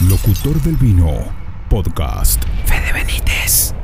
Locutor del Vino, podcast. Fede Benítez.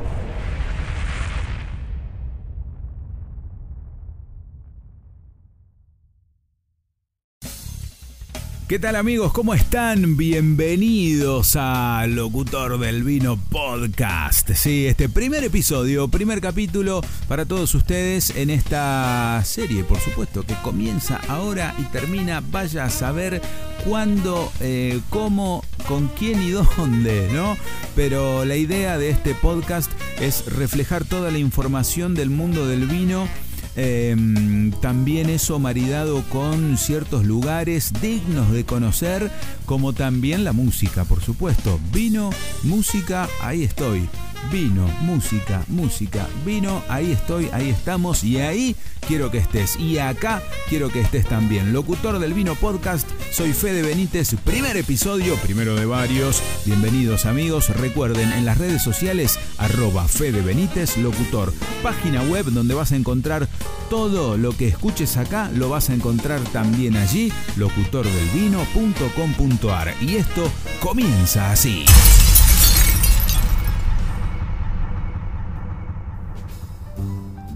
¿Qué tal amigos? ¿Cómo están? Bienvenidos a Locutor del Vino Podcast. Sí, este primer episodio, primer capítulo para todos ustedes en esta serie, por supuesto, que comienza ahora y termina, vaya a saber cuándo, eh, cómo, con quién y dónde, ¿no? Pero la idea de este podcast es reflejar toda la información del mundo del vino Em, también eso maridado con ciertos lugares dignos de conocer, como también la música, por supuesto. Vino, música, ahí estoy. Vino, música, música, vino, ahí estoy, ahí estamos y ahí quiero que estés. Y acá quiero que estés también. Locutor del Vino Podcast, soy Fede Benítez, primer episodio, primero de varios. Bienvenidos amigos, recuerden en las redes sociales arroba Fede Benítez Locutor, página web donde vas a encontrar todo lo que escuches acá, lo vas a encontrar también allí, locutordelvino.com.ar. Y esto comienza así.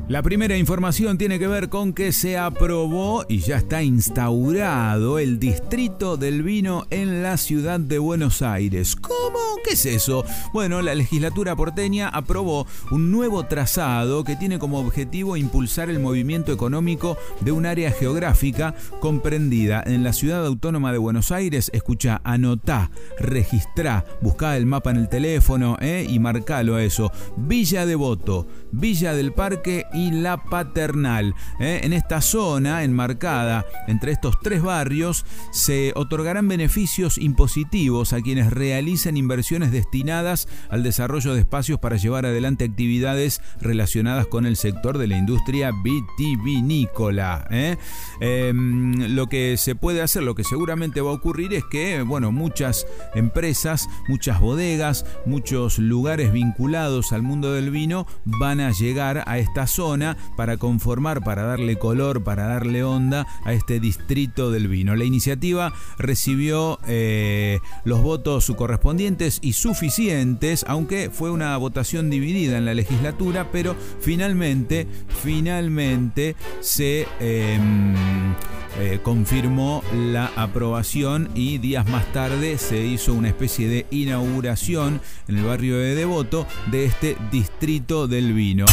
La primera información tiene que ver con que se aprobó y ya está instaurado el distrito del vino en la ciudad de Buenos Aires. ¿Cómo? ¿Qué es eso? Bueno, la legislatura porteña aprobó un nuevo trazado que tiene como objetivo impulsar el movimiento económico de un área geográfica comprendida en la ciudad autónoma de Buenos Aires. Escucha, anotá, registrá, buscá el mapa en el teléfono eh, y marcalo eso. Villa Devoto, Villa del Parque y La Paternal. ¿eh? En esta zona enmarcada entre estos tres barrios se otorgarán beneficios impositivos a quienes realicen inversiones destinadas al desarrollo de espacios para llevar adelante actividades relacionadas con el sector de la industria vitivinícola. ¿eh? Em, lo que se puede hacer, lo que seguramente va a ocurrir es que, bueno, muchas empresas, muchas bodegas, muchos lugares vinculados al mundo del vino van a llegar a esta zona para conformar, para darle color, para darle onda a este distrito del vino. La iniciativa recibió eh, los votos correspondientes y suficientes, aunque fue una votación dividida en la legislatura, pero finalmente, finalmente se... Em, eh, confirmó la aprobación y días más tarde se hizo una especie de inauguración en el barrio de Devoto de este distrito del vino.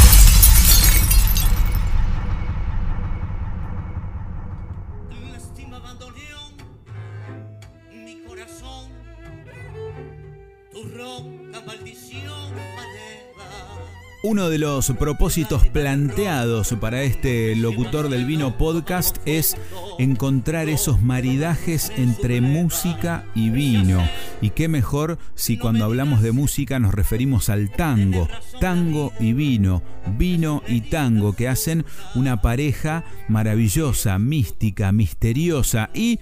Uno de los propósitos planteados para este locutor del vino podcast es encontrar esos maridajes entre música y vino. Y qué mejor si cuando hablamos de música nos referimos al tango. Tango y vino, vino y tango, que hacen una pareja maravillosa, mística, misteriosa. Y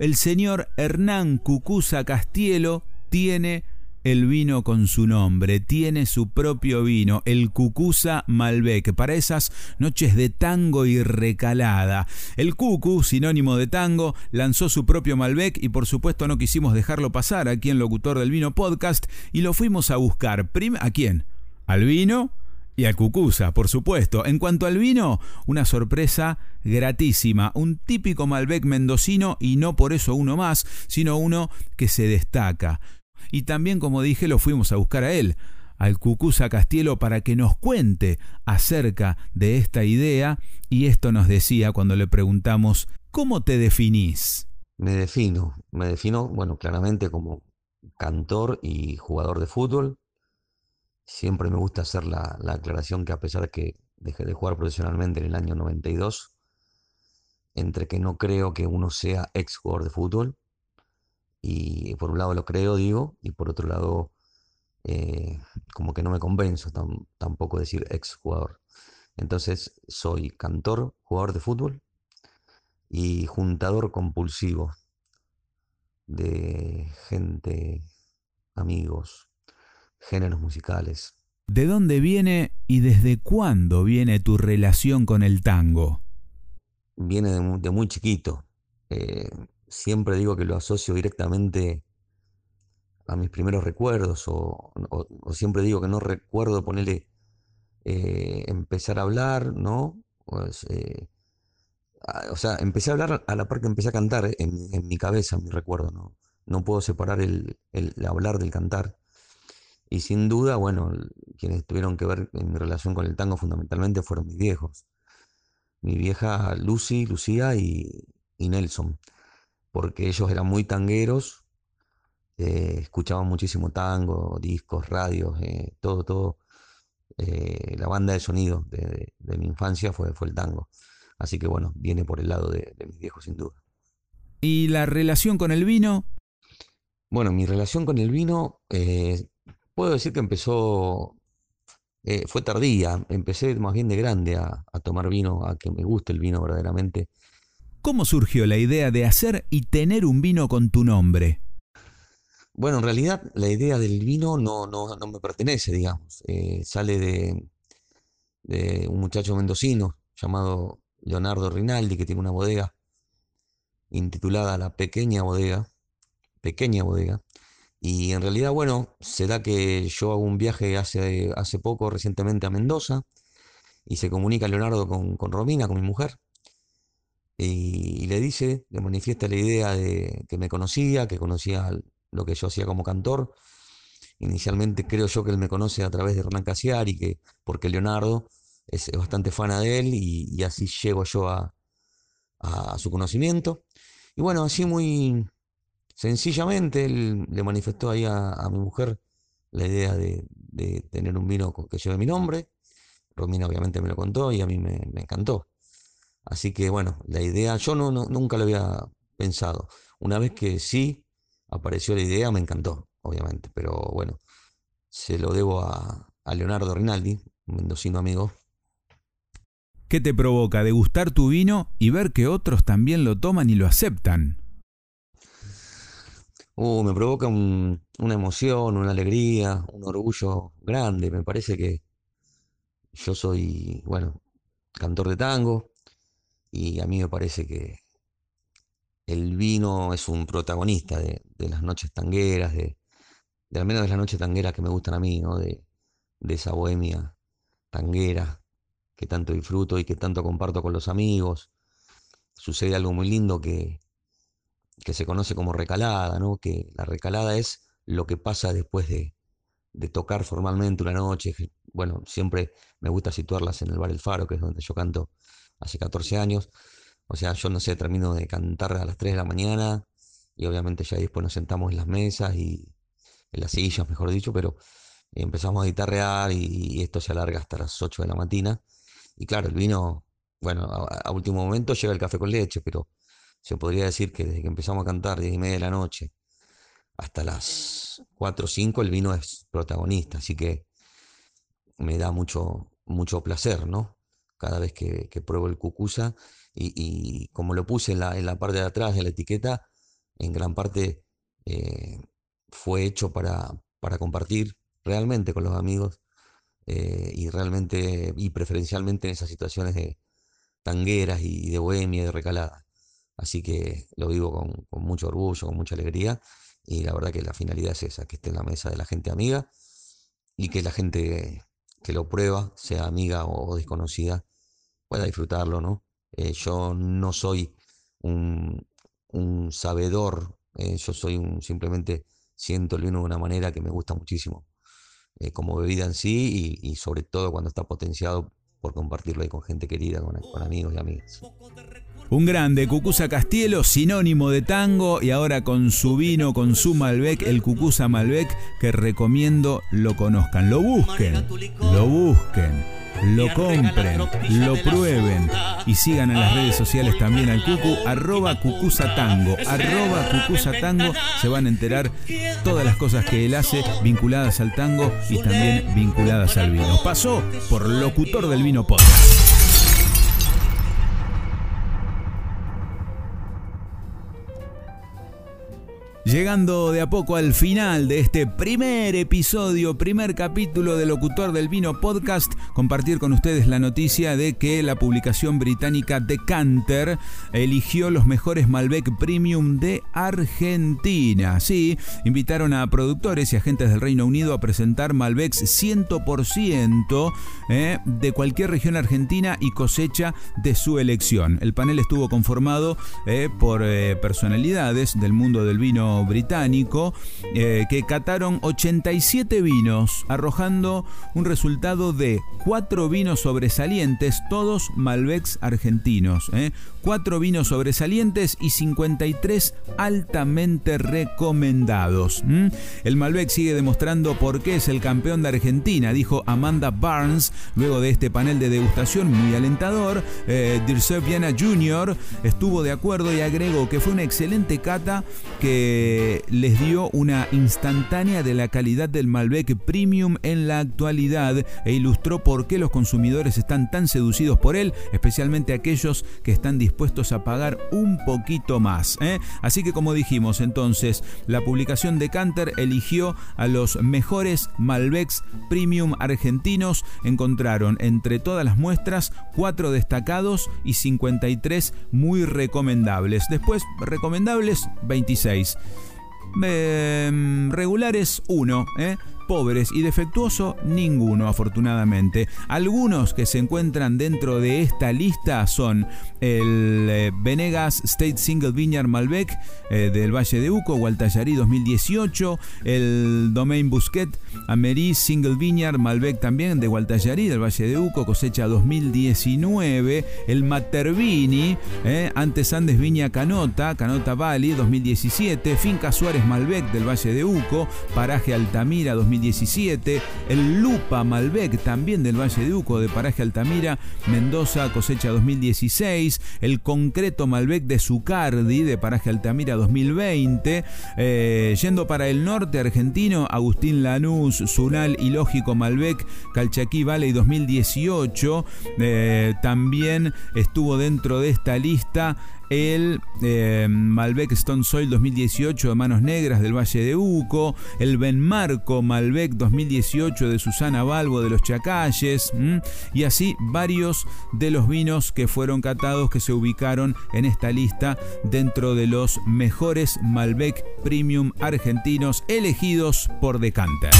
el señor Hernán Cucuza Castielo tiene el vino con su nombre, tiene su propio vino, el Cucusa Malbec, para esas noches de tango y recalada. El Cucu, sinónimo de tango, lanzó su propio Malbec y por supuesto no quisimos dejarlo pasar aquí en Locutor del Vino Podcast y lo fuimos a buscar. ¿A quién? ¿Al vino? Y al Cucusa, por supuesto. En cuanto al vino, una sorpresa gratísima. Un típico Malbec mendocino y no por eso uno más, sino uno que se destaca. Y también, como dije, lo fuimos a buscar a él, al Cucuza Castielo, para que nos cuente acerca de esta idea. Y esto nos decía cuando le preguntamos, ¿cómo te definís? Me defino, me defino, bueno, claramente como cantor y jugador de fútbol. Siempre me gusta hacer la, la aclaración que a pesar de que dejé de jugar profesionalmente en el año 92, entre que no creo que uno sea ex jugador de fútbol, y por un lado lo creo, digo, y por otro lado eh, como que no me convenzo tampoco decir ex jugador. Entonces soy cantor, jugador de fútbol y juntador compulsivo de gente, amigos, géneros musicales. ¿De dónde viene y desde cuándo viene tu relación con el tango? Viene de muy, chiquito. Eh, siempre digo que lo asocio directamente a mis primeros recuerdos, o, siempre digo que no recuerdo ponerle, eh, empezar a hablar, ¿no? Eh, o sea, empecé a hablar a la par que empecé a cantar en, mi cabeza, en mi recuerdo, ¿no? No puedo separar el, hablar del cantar. Y sin duda, bueno, quienes tuvieron que ver en mi relación con el tango fundamentalmente fueron mis viejos. Mi vieja Lucy, Lucía y Nelson. Porque ellos eran muy tangueros, eh, escuchaban muchísimo tango, discos, radios, eh, todo, todo. Eh, la banda de sonido de, mi infancia fue, fue el tango. Así que bueno, viene por el lado de, mis viejos sin duda. ¿Y la relación con el vino? Bueno, mi relación con el vino, puedo decir que empezó, fue tardía, empecé más bien de grande a, a tomar vino, a que me guste el vino verdaderamente. ¿Cómo surgió la idea de hacer y tener un vino con tu nombre? Bueno, en realidad la idea del vino no, no, me pertenece, digamos. Eh, sale de, de, un muchacho mendocino llamado Leonardo Rinaldi, que tiene una bodega intitulada La Pequeña Bodega. Pequeña Bodega. Y en realidad, bueno, se da que yo hago un viaje hace, hace poco, recientemente a Mendoza, y se comunica Leonardo con, con Romina, con mi mujer, y, y, le dice, le manifiesta la idea de que me conocía, que conocía lo que yo hacía como cantor. Inicialmente creo yo que él me conoce a través de Hernán Casiari, que, porque Leonardo es, bastante fana de él y, así llego yo a, su conocimiento. Y bueno, así muy sencillamente él le manifestó ahí a, mi mujer la idea de, tener un vino que lleve mi nombre. Romina obviamente me lo contó y a mí me, encantó. Así que bueno, la idea yo no, nunca lo había pensado. Una vez que sí apareció la idea, me encantó, obviamente, pero bueno, se lo debo a, Leonardo Rinaldi, un mendocino amigo. ¿Qué te provoca degustar tu vino y ver que otros también lo toman y lo aceptan? Uh, me provoca una emoción, una alegría, un orgullo grande. Me parece que yo soy, bueno, cantor de tango y a mí me parece que el vino es un protagonista de, las noches tangueras, de, al menos de las noches tangueras que me gustan a mí, ¿no? de, esa bohemia tanguera que tanto disfruto y que tanto comparto con los amigos. Sucede algo muy lindo que, que se conoce como recalada, ¿no? que la recalada es lo que pasa después de, de tocar formalmente una noche. Bueno, siempre me gusta situarlas en el Bar El Faro, que es donde yo canto hace 14 años. O sea, yo no sé, termino de cantar a las 3 de la mañana y obviamente ya después nos sentamos en las mesas y en las sillas, mejor dicho, pero empezamos a guitarrear y, esto se alarga hasta las 8 de la mañana. Y claro, el vino, bueno, a, último momento llega el café con leche, pero se podría decir que desde que empezamos a cantar, 10 y media de la noche, hasta las 4 o 5, el vino es protagonista, así que me da mucho, mucho placer, ¿no? Cada vez que, pruebo el cucusa y, como lo puse en la, en la, parte de atrás de la etiqueta, en gran parte eh, fue hecho para, para, compartir realmente con los amigos eh, y realmente y preferencialmente en esas situaciones de tangueras y de bohemia, de recalada. Así que lo vivo con, con mucho orgullo, con mucha alegría y la verdad que la finalidad es esa, que esté en la mesa de la gente amiga y que la gente que lo prueba, sea amiga o desconocida, pueda disfrutarlo, ¿no? Eh, yo no soy un, sabedor, eh, yo soy un, simplemente siento el vino de una manera que me gusta muchísimo, eh, como bebida en sí y, sobre todo cuando está potenciado por compartirlo ahí con gente querida, con, amigos y amigas. Un grande, Cucusa Castielo, sinónimo de tango y ahora con su vino, con su Malbec, el Cucusa Malbec, que recomiendo lo conozcan, lo busquen, lo busquen lo compren, lo prueben y sigan en las redes sociales también al Cucu, arroba cucusatango, arroba cucusatango, se van a enterar todas las cosas que él hace vinculadas al tango y también vinculadas al vino. Pasó por locutor del vino podcast. Llegando de a poco al final de este primer episodio, primer capítulo de Locutor del Vino Podcast, compartir con ustedes la noticia de que la publicación británica Decanter eligió los mejores Malbec Premium de Argentina. Sí, invitaron a productores y agentes del Reino Unido a presentar Malbecs 100% eh, de cualquier región argentina y cosecha de su elección. El panel estuvo conformado eh, por eh, personalidades del mundo del vino británico eh, que cataron 87 vinos, arrojando un resultado de 4 vinos sobresalientes, todos Malbecs argentinos. Eh. 4 vinos sobresalientes y 53 altamente recomendados. El Malbec sigue demostrando por qué es el campeón de Argentina, dijo Amanda Barnes luego de este panel de degustación muy alentador. Eh, Dirce Viana Jr. estuvo de acuerdo y agregó que fue una excelente cata que les dio una instantánea de la calidad del Malbec Premium en la actualidad e ilustró por qué los consumidores están tan seducidos por él, especialmente aquellos que están dispuestos a pagar un poquito más. ¿eh? Así que como dijimos entonces, la publicación de Canter eligió a los mejores Malbecs Premium argentinos. Encontraron entre todas las muestras 4 destacados y 53 muy recomendables. Después, recomendables 26. Em, regulares 1, ¿eh? Pobres y defectuoso ninguno afortunadamente. Algunos que se encuentran dentro de esta lista son el eh, Venegas State Single Vineyard Malbec eh, del Valle de Uco, Gualtallarí 2018, el Domain Busquet Amery Single Vineyard Malbec también de Gualtallarí del Valle de Uco, cosecha 2019, el Matervini, eh, antes Andes Viña Canota, Canota Valley 2017, Finca Suárez Malbec del Valle de Uco, Paraje Altamira 2017, 2017, el Lupa Malbec también del Valle de Uco de Paraje Altamira, Mendoza cosecha 2016, el Concreto Malbec de Zucardi de Paraje Altamira 2020, eh, yendo para el norte argentino, Agustín Lanús, Zunal y Lógico Malbec, Calchaquí Valley 2018, eh, también estuvo dentro de esta lista el eh, Malbec Stone Soil 2018 de Manos Negras del Valle de Uco, el Benmarco Malbec 2018 de Susana Balbo de los Chacalles, y así varios de los vinos que fueron catados que se ubicaron en esta lista dentro de los mejores Malbec Premium argentinos elegidos por Decanter.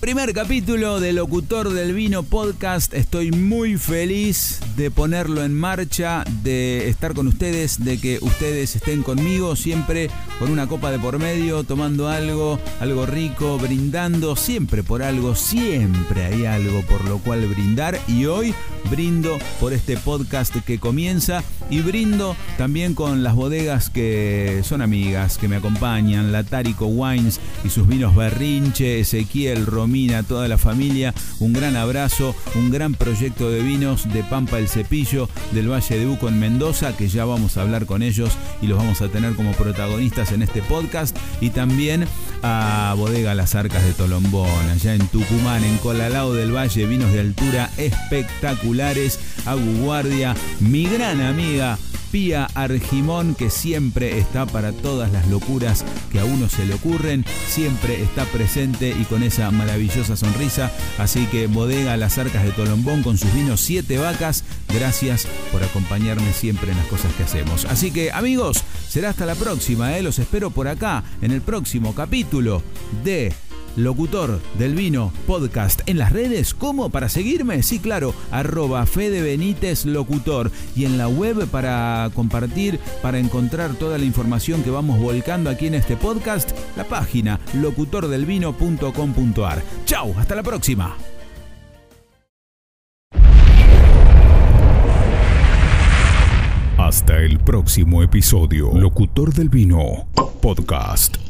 Primer capítulo de Locutor del Vino Podcast. Estoy muy feliz de ponerlo en marcha, de estar con ustedes, de que ustedes estén conmigo siempre con una copa de por medio, tomando algo, algo rico, brindando, siempre por algo, siempre hay algo por lo cual brindar. Y hoy brindo por este podcast que comienza y brindo también con las bodegas que son amigas, que me acompañan, la Tarico Wines y sus vinos Berrinche, Ezequiel, Romero a toda la familia, un gran abrazo, un gran proyecto de vinos de Pampa el Cepillo del Valle de Uco en Mendoza, que ya vamos a hablar con ellos y los vamos a tener como protagonistas en este podcast, y también a Bodega Las Arcas de Tolombón, allá en Tucumán, en Colalao del Valle, vinos de altura espectaculares, Agu Guardia, mi gran amiga Pía Argimón, que siempre está para todas las locuras que a uno se le ocurren, siempre está presente y con esa maravillosa sonrisa. Así que bodega Las Arcas de Tolombón con sus vinos Siete Vacas, gracias por acompañarme siempre en las cosas que hacemos. Así que amigos, será hasta la próxima, ¿eh? los espero por acá en el próximo capítulo de locutor del vino podcast en las redes. ¿Cómo? ¿Para seguirme? Sí, claro, arroba Fede Benítez Locutor. Y en la web para compartir, para encontrar toda la información que vamos volcando aquí en este podcast, la página locutordelvino.com.ar. Chau, hasta la próxima. Hasta el próximo episodio. Locutor del Vino Podcast.